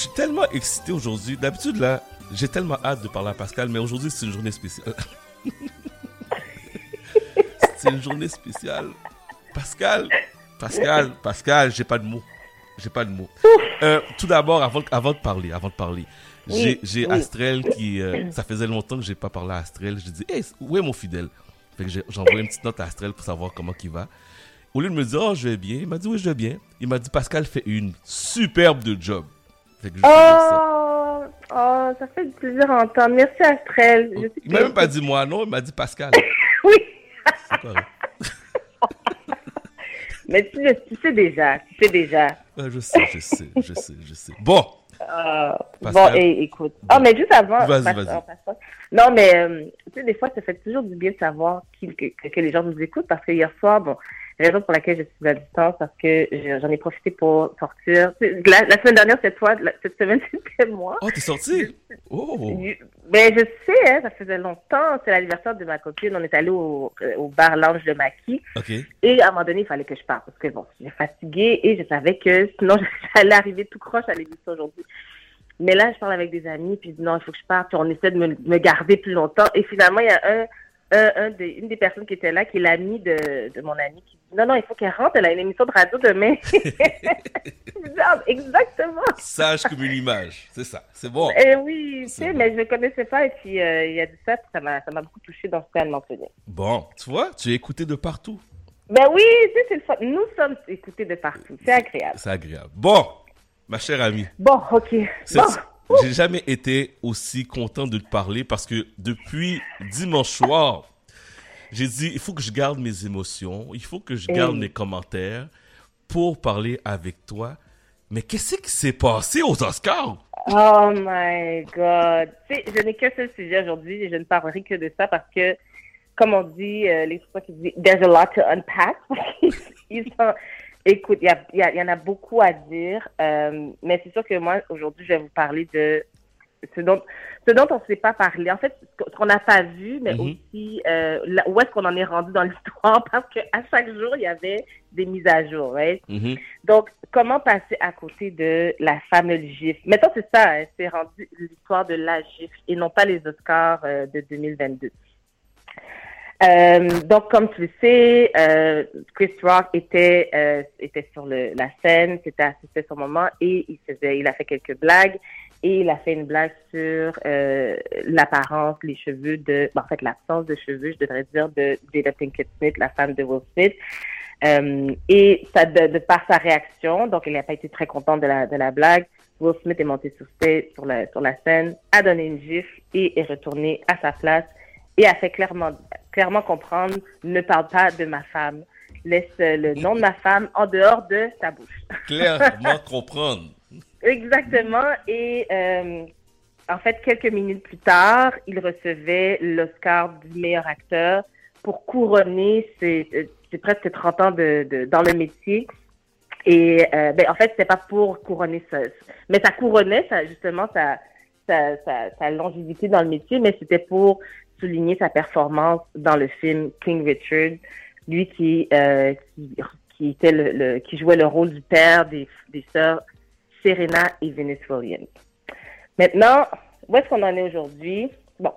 Je suis tellement excité aujourd'hui. D'habitude, là, j'ai tellement hâte de parler à Pascal, mais aujourd'hui, c'est une journée spéciale. c'est une journée spéciale. Pascal, Pascal, Pascal, j'ai pas de mots. J'ai pas de mots. Euh, tout d'abord, avant, avant de parler, avant de parler, j'ai Oui, j'ai oui. Astrel qui, euh, ça faisait longtemps que j'ai pas parlé à Astrel. Je dis, hey, où est mon fidèle? Fait que j'ai j'ai envoyé une petite note à Astrel pour savoir comment il va. Au lieu de me dire, oh, je vais bien, il m'a dit, oui, je vais bien. Il m'a dit, Pascal fait une superbe de job. Fait que dit ça. Oh, oh, ça fait du plaisir à entendre. Merci Astrel. Je Il m'a même pas dit moi, non, il m'a dit Pascal. Oui, C'est correct. mais tu, sais déjà, tu sais déjà. Je sais, je sais, je sais, je sais. Bon, Euh, Pascal. bon, et, écoute. Oh, mais juste avant. Vas-y, vas-y. Non, mais euh, tu sais, des fois, ça fait toujours du bien de savoir qui, que- que les gens nous écoutent parce que hier soir, bon, la raison pour laquelle je suis à distance, parce que je- j'en ai profité pour sortir. La, la semaine dernière, cette fois, cette semaine, c'était moi. oh, t'es sorti? Oh, Ben, je sais, hein, ça faisait longtemps. C'est l'anniversaire de ma copine. On est allé au, euh, au bar lounge de Maki. ok. Et à un moment donné, il fallait que je parte parce que bon, j'étais fatiguée et je savais que sinon j'allais arriver tout croche à l'émission aujourd'hui. Mais là, je parle avec des amis puis je dis non, il faut que je parte. Puis on essaie de me, de me garder plus longtemps. Et finalement, il y a un, un, un des, une des personnes qui était là, qui est l'ami de, de mon ami, qui dit non, non, il faut qu'elle rentre. Elle a une émission de radio demain. Exactement. Sage comme une image. C'est ça, c'est bon. Eh oui, tu C'est sais, bon. mais je ne connaissais pas et puis euh, il a dit ça, ça m'a beaucoup touché dans ce cas de mentionner. Bon, tu vois, tu es écouté de partout. Ben oui, c'est. Nous sommes écoutés de partout. C'est agréable. C'est agréable. Bon, ma chère amie, Bon, ok. Bon. J'ai jamais été aussi content de te parler parce que depuis dimanche soir, j'ai dit, il faut que je garde mes émotions, il faut que je garde mes commentaires pour parler avec toi. Mais qu'est-ce qui s'est passé aux Oscars? Oh my God. Tu sais, je n'ai qu'un seul sujet aujourd'hui et je ne parlerai que de ça parce que, comme on dit, euh, les fois qui disent, there's a lot to unpack. Ils sont- Écoute, il y, y, en a beaucoup à dire, euh, mais c'est sûr que moi, aujourd'hui, je vais vous parler de ce dont, ce dont on ne s'est pas parlé. En fait, ce qu'on n'a pas vu, mais Mhm. aussi euh, là- où est-ce qu'on en est rendu dans l'histoire? Parce qu'à chaque jour, il y avait des mises à jour. right? Mhm. Donc, comment passer à côté de la fameuse gifle? Maintenant, c'est ça, hein, c'est rendu l'histoire de la gifle et non pas les Oscars euh, de 2022. Euh, donc, comme tu le sais, euh, Chris Rock était euh, était sur le, la scène, c'était c'était son moment et il faisait, il a fait quelques blagues et il a fait une blague sur euh, l'apparence, les cheveux de, ben, en fait l'absence de cheveux, je devrais dire, de Jada Pinkett Smith, la femme de Will Smith. Euh, et ça, de, de par sa réaction, donc il n'a pas été très content de la, de la blague. Will Smith est monté sur, sur, la, sur la scène, a donné une gifle et est retourné à sa place et a fait clairement, clairement comprendre ne parle pas de ma femme. Laisse euh, le nom de ma femme en dehors de ta bouche. Clairement comprendre. Exactement. Et euh, en fait, quelques minutes plus tard, il recevait l'Oscar du meilleur acteur pour couronner ses, euh, ses presque 30 ans de, de- dans le métier. Et euh, ben, en fait, c'était pas pour couronner ça, mais ça couronnait ça, justement sa longévité dans le métier, mais c'était pour souligner sa performance dans le film King Richard, lui qui euh, qui, était le, qui jouait le rôle du père des, des sœurs Serena et Venus Williams. Maintenant, où est-ce qu'on en est aujourd'hui? Bon,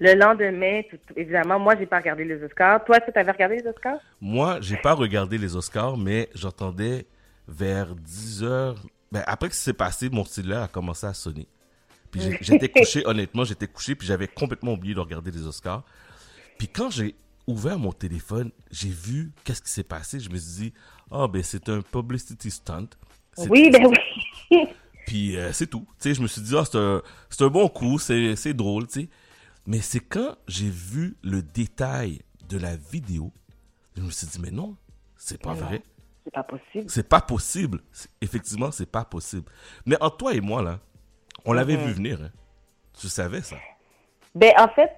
le lendemain, évidemment, moi, j'ai pas regardé les Oscars. Toi, tu avais regardé les Oscars? Moi, j'ai pas regardé les Oscars, mais j'entendais vers 10 heures. Ben, après que c'est passé, mon cellulaire a commencé à sonner. Puis j'étais couché, honnêtement, j'étais couché, puis j'avais complètement oublié de regarder les Oscars. Puis quand j'ai ouvert mon téléphone, j'ai vu qu'est-ce qui s'est passé. Je me suis dit, ah ben c'est un publicity stunt. Oui, ben oui. Puis euh, c'est tout. Tu sais, je me suis dit, ah, c'est un, un bon coup, c'est, drôle, tu sais. Mais c'est quand j'ai vu le détail de la vidéo, je me suis dit, mais non, c'est pas vrai. C'est pas possible. C'est pas possible. Effectivement, c'est pas possible. Mais entre toi et moi, là, on l'avait Mhm. vu venir. Hein. Tu savais ça? Ben, en fait,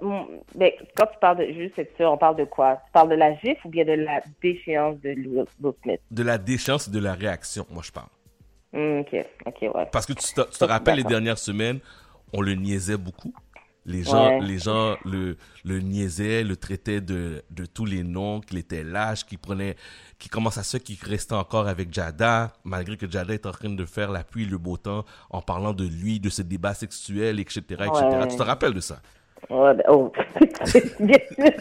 ben, quand tu parles de juste être sûr, on parle de quoi? Tu parles de la gifle ou bien de la déchéance de Will Smith? De la déchance et de la réaction, moi, je parle. Hmm, ok, ok, ouais. Parce que tu te, tu te Ça, rappelles les dernières semaines, on le niaisait beaucoup. Les gens, les gens le, le niaisaient, le traitaient de, de tous les noms, qu'il était lâche, qu'il prenait, qui commence à ce qui restait encore avec Jada, malgré que Jada est en train de faire la pluie le beau temps en parlant de lui, de ses débats sexuels, etc., etc. Tu te rappelles de ça? Ouais, ben, oh, bien sûr.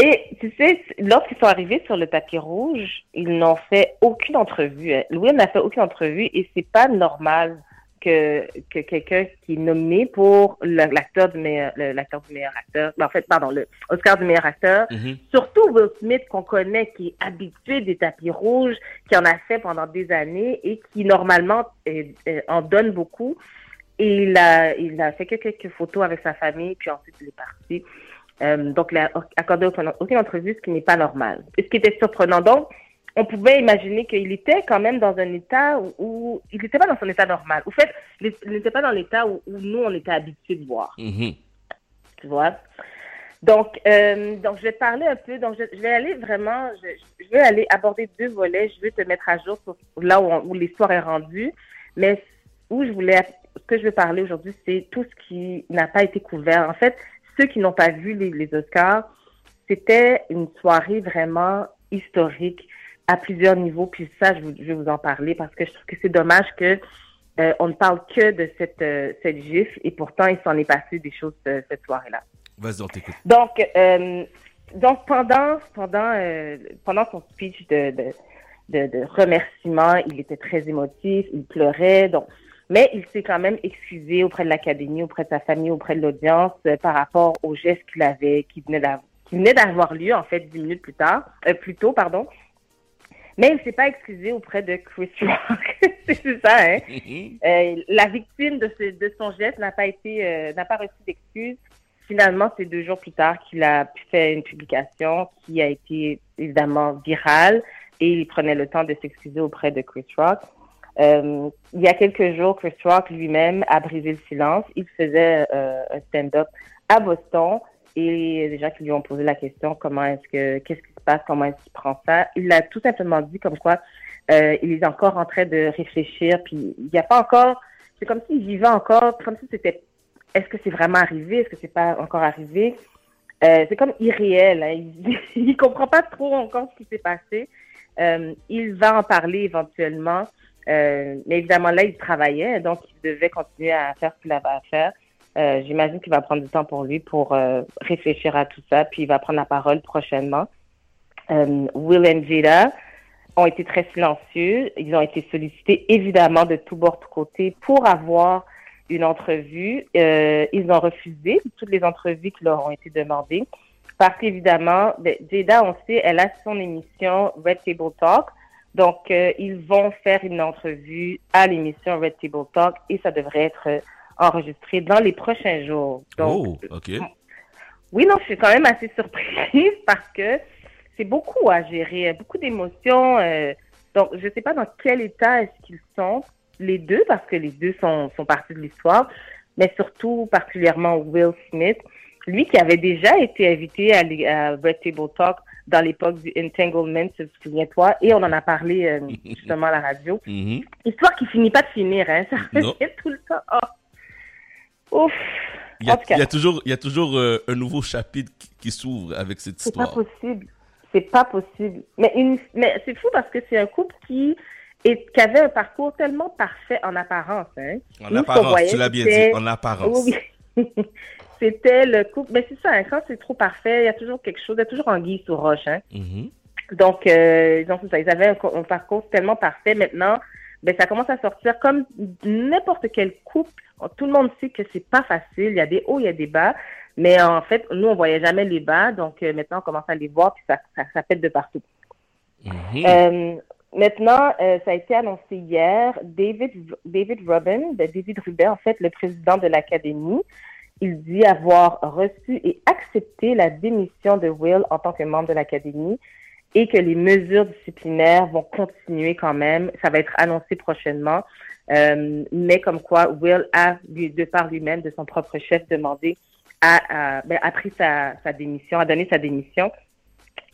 Et tu sais, lorsqu'ils sont arrivés sur le tapis rouge, ils n'ont fait aucune entrevue. Hein. Louis n'a fait aucune entrevue et c'est pas normal que, que quelqu'un qui est nommé pour l'acteur du meilleur l'acteur du meilleur acteur ben, en fait pardon le Oscar du meilleur acteur mm-hmm. surtout Will Smith qu'on connaît qui est habitué des tapis rouges qui en a fait pendant des années et qui normalement en donne beaucoup et il a il a fait quelques photos avec sa famille puis ensuite il est parti euh, donc, il a accordé aucune, entrevue, ce qui n'est pas normal. Et ce qui était surprenant, donc, on pouvait imaginer qu'il était quand même dans un état où, il n'était pas dans son état normal. Au fait, il n'était pas dans l'état où, nous, on était habitués de voir. Mm-hmm. Tu vois? Donc, euh, donc, je vais te parler un peu. Donc, je, vais aller vraiment, je, vais aller aborder deux volets. Je vais te mettre à jour sur là où, où l'histoire est rendue. Mais où je voulais, ce que je vais parler aujourd'hui, c'est tout ce qui n'a pas été couvert. En fait, ceux qui n'ont pas vu les, Oscars, c'était une soirée vraiment historique à plusieurs niveaux. Puis ça, je, vais vous en parler parce que je trouve que c'est dommage que euh, on ne parle que de cette, euh, cette gifle et pourtant il s'en est passé des choses euh, cette soirée-là. Vas-y, on t'écoute. Donc, donc pendant pendant pendant son speech de, de, de, de remerciement, il était très émotif, il pleurait. Donc mais il s'est quand même excusé auprès de l'Académie, auprès de sa famille, auprès de l'audience euh, par rapport au geste qu'il avait, qui venait d'avoir lieu, en fait, dix minutes plus tard, euh, plus tôt, pardon. Mais il s'est pas excusé auprès de Chris Rock. c'est ça, hein? euh, la victime de, ce, de son geste n'a pas été, euh, n'a pas reçu d'excuses. Finalement, c'est deux jours plus tard qu'il a fait une publication qui a été évidemment virale et il prenait le temps de s'excuser auprès de Chris Rock. Euh, il y a quelques jours, Chris Rock lui-même a brisé le silence. Il faisait un stand-up à Boston et des gens qui lui ont posé la question comment est-ce que qu'est-ce qui se passe, comment est-ce qu'il prend ça. Il a tout simplement dit comme quoi euh, il est encore en train de réfléchir, puis il n'y a pas encore. C'est comme s'il vivait encore, comme si c'était. Est-ce que c'est vraiment arrivé, est-ce que c'est pas encore arrivé? Euh, C'est comme irréel. Hein. Il, il comprend pas trop encore ce qui s'est passé. Euh, il va en parler éventuellement. Mais évidemment, là, il travaillait, donc il devait continuer à faire ce qu'il avait à faire. Euh, J'imagine qu'il va prendre du temps pour lui pour euh, réfléchir à tout ça, puis il va prendre la parole prochainement. Euh, Will et Jada ont été très silencieux. Ils ont été sollicités évidemment de tous bords, de côtés pour avoir une entrevue. Ils ont refusé toutes les entrevues qui leur ont été demandées parce qu'évidemment, ben, Jada, on sait, elle a son émission Red Table Talk donc, ils vont faire une entrevue à l'émission Red Table Talk et ça devrait être enregistré dans les prochains jours. Donc, oh, OK. Oui, non, je suis quand même assez surprise parce que c'est beaucoup à gérer, beaucoup d'émotions. Euh, donc, je ne sais pas dans quel état est-ce qu'ils sont, les deux, parce que les deux sont, sont partis de l'histoire, mais surtout particulièrement Will Smith, lui qui avait déjà été invité à, à Red Table Talk dans l'époque du entanglement, souviens-toi, et on en a parlé euh, justement à la radio. Mm-hmm. Histoire qui finit pas de finir, hein, ça revient tout le temps. Oh. Ouf. Il y, a, il y a toujours, il y a toujours euh, un nouveau chapitre qui, s'ouvre avec cette histoire. C'est pas possible. C'est pas possible. Mais, une, mais c'est fou parce que c'est un couple qui, et qui avait un parcours tellement parfait en apparence. Hein. En apparence, tu l'as bien dit, en apparence. Oui. c'était le couple. Mais c'est ça, hein, quand c'est trop parfait, il y a toujours quelque chose, il y a toujours anguille sous roche. Hein? Mm-hmm. Donc, euh, donc ça. Ils avaient un, parcours tellement parfait. Maintenant, ben, ça commence à sortir comme n'importe quel couple. Tout le monde sait que c'est pas facile. Il y a des hauts, il y a des bas. Mais en fait, nous, on voyait jamais les bas. Donc, euh, maintenant, on commence à les voir, puis ça, ça, ça pète de partout. Mm-hmm. Euh, maintenant, euh, ça a été annoncé hier. David, David Rubin, ben, David Rubin, en fait, le président de l'Académie, il dit avoir reçu et accepté la démission de Will en tant que membre de l'Académie et que les mesures disciplinaires vont continuer quand même. Ça va être annoncé prochainement. Euh, mais comme quoi, Will a, de par lui-même, de son propre chef, demandé, a, a, ben, a pris sa, sa, démission, a donné sa démission.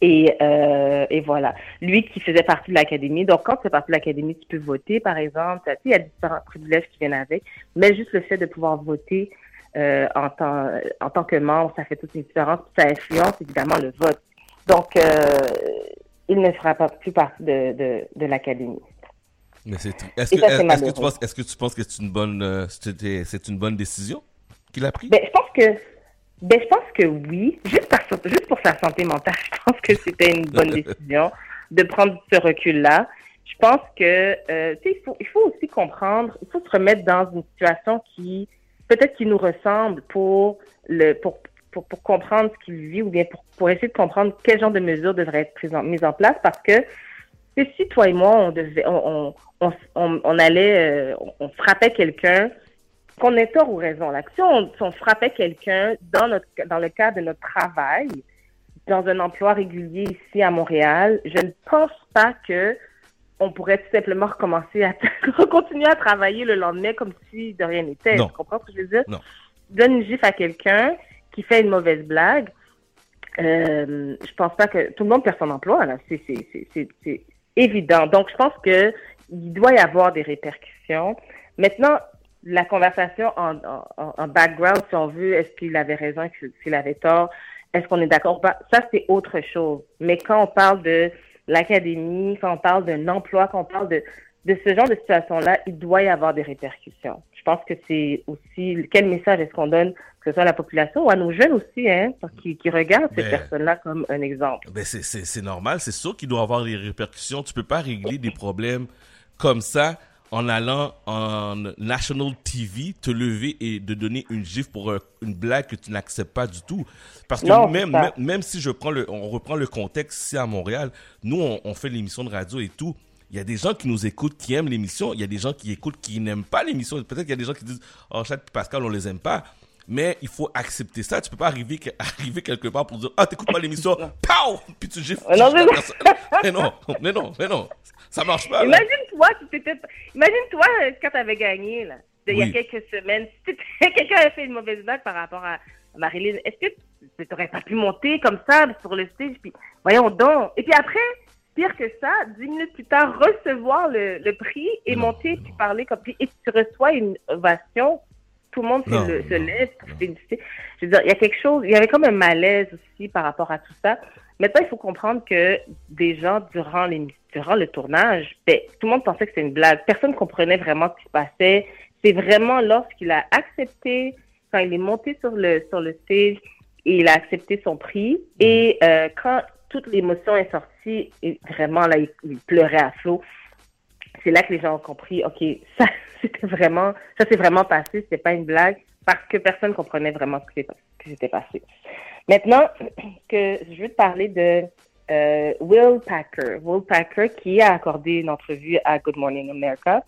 Et, euh, et voilà. Lui qui faisait partie de l'académie. Donc, quand tu fais partie de l'académie, tu peux voter, par exemple. Il y a différents privilèges qui viennent avec. Mais juste le fait de pouvoir voter euh, en, tant, en tant que membre, ça fait toute une différence. Ça influence évidemment le vote. Donc, euh, il ne fera pas plus partie de, de, de l'académie. Mais c'est est-ce que, est-ce que tu penses est-ce que tu penses que c'est une bonne euh, c'est une bonne décision qu'il a prise? Ben je pense que ben je pense que oui, juste par, juste pour sa santé mentale, je pense que c'était une bonne décision de prendre ce recul là. Je pense que euh, tu sais il faut il faut aussi comprendre, il faut se remettre dans une situation qui peut-être qui nous ressemble pour le pour pour, pour comprendre ce qu'il vit ou bien pour, pour essayer de comprendre quel genre de mesures devraient être prises en, mises en place parce que si toi et moi, on devait, on, on, on, on allait, euh, on, frappait quelqu'un, qu'on ait tort ou raison, là, si on, on frappait quelqu'un dans notre, dans le cadre de notre travail, dans un emploi régulier ici à Montréal, je ne pense pas que on pourrait tout simplement recommencer à continuer à travailler le lendemain comme si de rien n'était. Tu comprends ce que je veux dire? Non. Donne une gifle à quelqu'un qui fait une mauvaise blague. Euh, je pense pas que tout le monde perd son emploi. Là. C'est, c'est, évident. Donc, je pense que il doit y avoir des répercussions. Maintenant, la conversation en, en, background, si on veut, est-ce qu'il avait raison, qu'il avait tort, est-ce qu'on est d'accord pas, ça c'est autre chose. Mais quand on parle de l'académie, quand on parle d'un emploi, quand on parle de, de ce genre de situation-là, il doit y avoir des répercussions. Je pense que c'est aussi quel message est-ce qu'on donne, que ce soit à la population ou à nos jeunes aussi, hein, qui, qui regardent ces ben, personnes-là comme un exemple. Ben c'est normal, c'est sûr qu'il doit y avoir des répercussions. Tu peux pas régler des problèmes comme ça en allant en national TV, te lever et de donner une gifle pour une blague que tu n'acceptes pas du tout. Parce que même, même, si je prends le, on reprend le contexte ici à Montréal, nous, on, on fait l'émission de radio et tout. Il y a des gens qui nous écoutent, qui aiment l'émission. Il y a des gens qui écoutent, qui n'aiment pas l'émission. Peut-être qu'il y a des gens qui disent, oh, Chad et Pascal, on les aime pas. Mais il faut accepter ça. Tu peux pas arriver, arriver quelque part pour dire, ah, t'écoutes pas l'émission, pow! Puis tu gifles. Non, mais, mais non, mais non, mais non. Ça marche pas. Imagine-toi, imagine-toi quand t'avais gagné, là, il y a quelques semaines. Si quelqu'un avait fait une mauvaise blague par rapport à Marilyn, est-ce que tu n'aurais pas pu monter comme ça sur le stage, puis voyons donc. Et puis après, Pire que ça, dix minutes plus tard, recevoir le, le prix et monter puis parler comme puis et tu reçois une ovation, tout le monde se, lève pour féliciter. Je veux dire, il y a quelque chose, il y avait comme un malaise aussi par rapport à tout ça. Maintenant, il faut comprendre que des gens durant les durant le tournage, ben, tout le monde pensait que c'était une blague. Personne comprenait vraiment ce qui se passait. C'est vraiment lorsqu'il a accepté, quand il est monté sur le sur le stage, et il a accepté son prix. Et euh, quand toute l'émotion est sortie et vraiment là, il, pleurait à flot. C'est là que les gens ont compris, ok, ça c'était vraiment, ça s'est vraiment passé, c'était pas une blague parce que personne comprenait vraiment ce qui s'était passé. Maintenant, que je veux te parler de euh, Will Packer. Will Packer qui a accordé une entrevue à Good Morning America.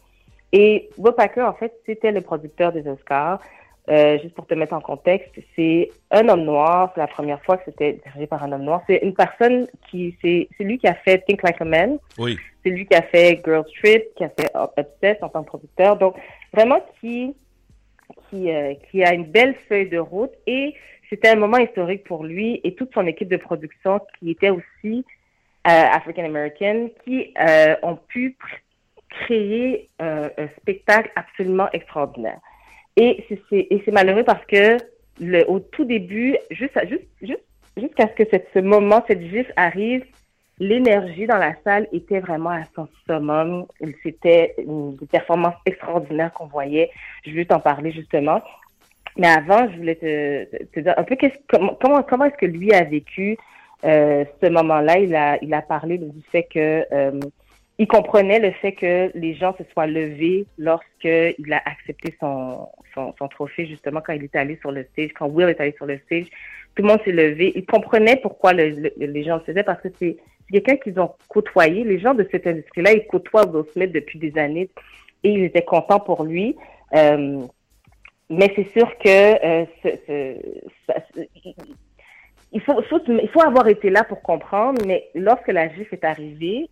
Et Will Packer, en fait, c'était le producteur des Oscars. Euh, juste pour te mettre en contexte, c'est un homme noir. C'est la première fois que c'était dirigé par un homme noir. C'est une personne qui, c'est, c'est lui qui a fait Think Like a Man. Oui. C'est lui qui a fait Girl Trip, qui a fait Obsessed en tant que producteur. Donc, vraiment qui, qui, euh, qui a une belle feuille de route et c'était un moment historique pour lui et toute son équipe de production qui était aussi euh, African American, qui ont pu créer un spectacle absolument extraordinaire. Et c'est malheureux parce que le, au tout début, juste, juste, juste jusqu'à ce que ce moment, cette gifle arrive, l'énergie dans la salle était vraiment à son summum. C'était une performance extraordinaire qu'on voyait. Je voulais t'en parler justement. Mais avant, je voulais te, te dire un peu comment, comment, comment est-ce que lui a vécu euh, ce moment-là. Il a, il a parlé du fait que euh, il comprenait le fait que les gens se soient levés lorsqu'il a accepté son, son, son, trophée, justement, quand il est allé sur le stage, quand Will est allé sur le stage. Tout le monde s'est levé. Il comprenait pourquoi le, les gens le faisaient, parce que c'est quelqu'un qu'ils ont côtoyé. Les gens de cette industrie-là, ils côtoient Will Smith depuis des années et ils étaient contents pour lui. Euh, mais c'est sûr que euh, il, faut, faut, il faut avoir été là pour comprendre, mais lorsque la GIF est arrivée,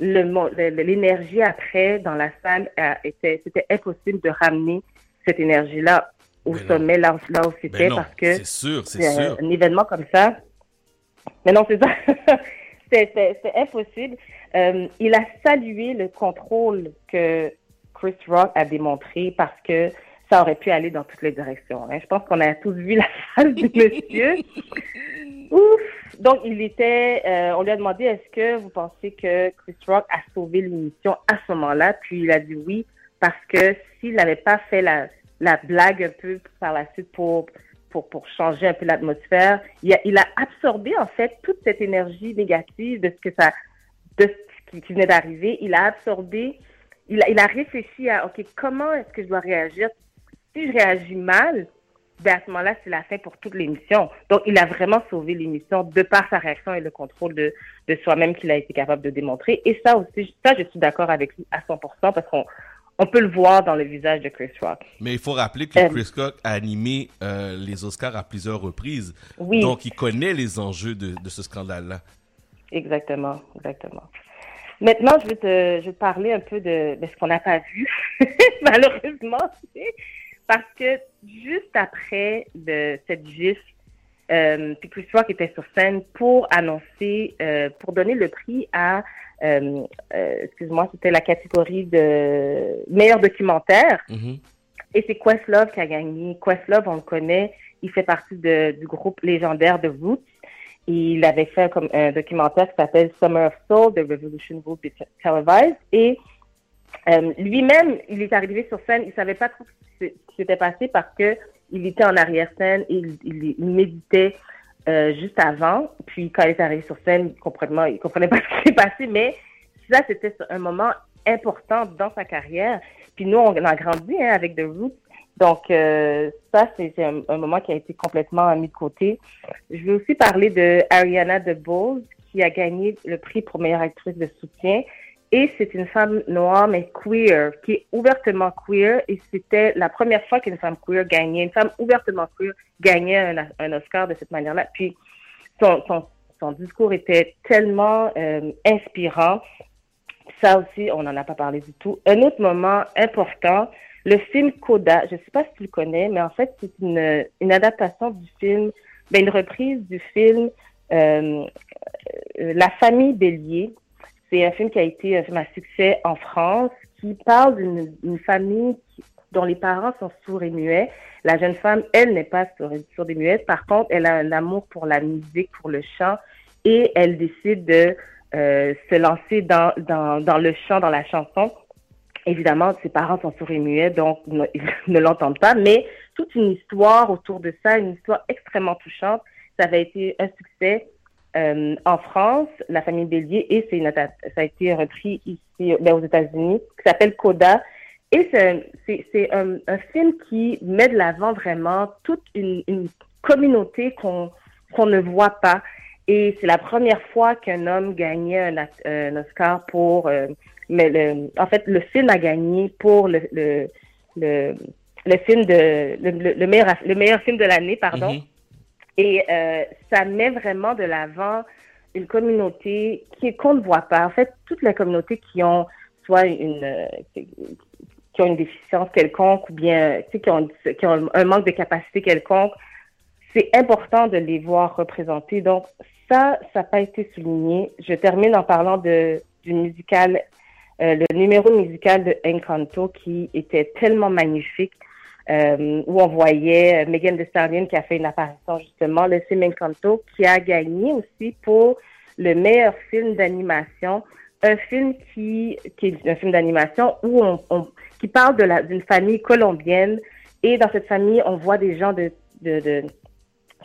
l'énergie après dans la salle était c'était impossible de ramener cette énergie là au sommet là, là où c'était parce que c'est sûr c'est sûr un événement comme ça Mais non, c'est ça. c'est impossible. Euh, il a salué le contrôle que Chris Rock a démontré parce que ça aurait pu aller dans toutes les directions. Hein. Je pense qu'on a tous vu la face du monsieur. Ouf! Donc, il était, euh, on lui a demandé, est-ce que vous pensez que Chris Rock a sauvé l'émission à ce moment-là? Puis il a dit oui, parce que s'il n'avait pas fait la, la blague un peu par la suite pour, pour, pour changer un peu l'atmosphère, il a, il a absorbé, en fait, toute cette énergie négative de ce que ça, de ce qui, qui venait d'arriver. Il a absorbé, il a, il a réfléchi à, OK, comment est-ce que je dois réagir? Si je réagis mal, ben à ce moment-là, c'est la fin pour toute l'émission. Donc, il a vraiment sauvé l'émission de par sa réaction et le contrôle de, de soi-même qu'il a été capable de démontrer. Et ça aussi, ça, je suis d'accord avec lui à 100% parce qu'on on peut le voir dans le visage de Chris Rock. Mais il faut rappeler que Chris Rock a animé euh, les Oscars à plusieurs reprises. Oui. Donc, il connaît les enjeux de, de ce scandale-là. Exactement, exactement. Maintenant, je vais te, je vais te parler un peu de, de ce qu'on n'a pas vu, malheureusement, parce que juste après de cette gifle, euh, puis Chris Rock était sur scène pour annoncer, euh, pour donner le prix à, euh, euh, excuse-moi, c'était la catégorie de meilleur documentaire. Mhm. Et c'est Questlove qui a gagné. Questlove, on le connaît, il fait partie de, du groupe légendaire de Roots. Il avait fait comme un documentaire qui s'appelle Summer of Soul, The Revolution Will Be Televised. Et euh, lui-même, il est arrivé sur scène, il savait pas trop ce qui s'était passé parce que il était en arrière-scène et il, méditait euh, juste avant. Puis quand il est arrivé sur scène, il comprenait, il comprenait pas ce qui s'est passé, mais ça, c'était un moment important dans sa carrière. Puis nous, on a grandi hein, avec The Roots. Donc, euh, ça, c'est un, un, moment qui a été complètement mis de côté. Je vais aussi parler de Ariana DeBose, qui a gagné le prix pour meilleure actrice de soutien. Et c'est une femme noire, mais queer, qui est ouvertement queer. Et c'était la première fois qu'une femme queer gagnait, une femme ouvertement queer gagnait un, Oscar de cette manière-là. Puis, son, discours était tellement euh, inspirant. Ça aussi, on n'en a pas parlé du tout. Un autre moment important, le film Coda, je ne sais pas si tu le connais, mais en fait, c'est une, une adaptation du film, ben, une reprise du film euh, La famille Bélier. C'est un film qui a été un film à succès en France, qui parle d'une famille dont les parents sont sourds et muets. La jeune femme, elle n'est pas sourde et muette. Par contre, elle a un amour pour la musique, pour le chant, et elle décide de euh, se lancer dans, dans, dans le chant, dans la chanson. Évidemment, ses parents sont sourds et muets, donc ils ne l'entendent pas, mais toute une histoire autour de ça, une histoire extrêmement touchante. Ça avait été un succès euh, en France, La famille Bélier, et c'est une, ça a été repris ici ben, aux États-Unis, qui s'appelle Coda. Et c'est un, un, film qui met de l'avant vraiment toute une, communauté qu'on qu'on ne voit pas. Et c'est la première fois qu'un homme gagnait un, Oscar pour... Euh, mais le, en fait, le film a gagné pour le, le, le, film de... Le, le, meilleur, le meilleur film de l'année, pardon. Mm -hmm. Et euh, ça met vraiment de l'avant une communauté qui qu'on ne voit pas. En fait, toutes les communautés qui ont soit une qui ont une déficience quelconque ou bien qui, ont, qui ont un manque de capacité quelconque, c'est important de les voir représentés. Donc ça, ça n'a pas été souligné. Je termine en parlant du musical, euh, le numéro musical de Encanto qui était tellement magnifique. Euh, où on voyait Megan Thee Stallion qui a fait une apparition justement, le film Encanto, qui a gagné aussi pour le meilleur film d'animation, un film qui, qui est un film d'animation où on, on, qui parle de la d'une famille colombienne et dans cette famille on voit des gens de, de, de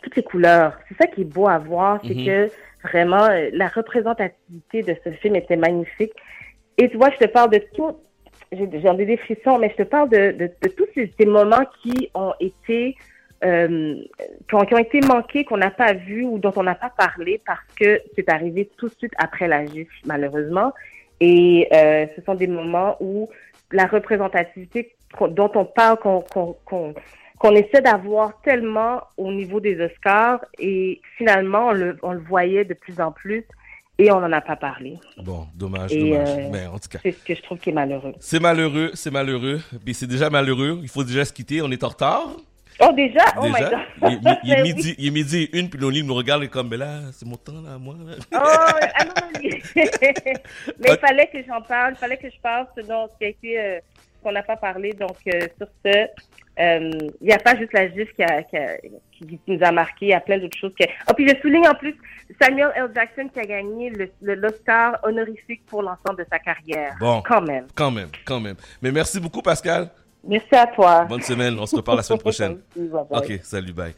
toutes les couleurs. C'est ça qui est beau à voir, c'est mm -hmm. que vraiment la représentativité de ce film était magnifique. Et tu vois, je te parle de tout j'en ai des frissons, mais je te parle de, de, de tous ces, ces, moments qui ont été euh, qui, ont, qui, ont, été manqués, qu'on n'a pas vu ou dont on n'a pas parlé parce que c'est arrivé tout de suite après la gifle, malheureusement. Et euh, ce sont des moments où la représentativité dont on parle, qu'on qu qu'on essaie d'avoir tellement au niveau des Oscars et finalement on le, on le voyait de plus en plus et on n'en a pas parlé. Bon, dommage, et dommage. Euh, Mais en tout cas. C'est ce que je trouve qui est malheureux. C'est malheureux, c'est malheureux. Puis c'est déjà malheureux. Il faut déjà se quitter. On est en retard. Oh Oh, déjà? Oh my Déjà, God. il, il- il est Ben midi, il est midi et une, puis Loli me regarde et comme, mais là, c'est mon temps, là, moi. là. Oh, ah non, non, Mais il fallait que j'en parle, il fallait que je parle ce dont ce qui a été, qu'on n'a pas parlé. Donc, euh, sur ce, euh, il n'y a pas juste la GIF qui, a, qui, a- qui nous a marqué, il y a plein d'autres choses. Que... Oh, puis je souligne en plus Samuel L. Jackson qui a gagné le- le- l'Oscar honorifique pour l'ensemble de sa carrière. Bon. Quand même. Quand même, quand même. Mais merci beaucoup, Pascal. Merci à toi. Bonne semaine. On se reparle la semaine prochaine. Merci, bye bye. Ok, salut, bye.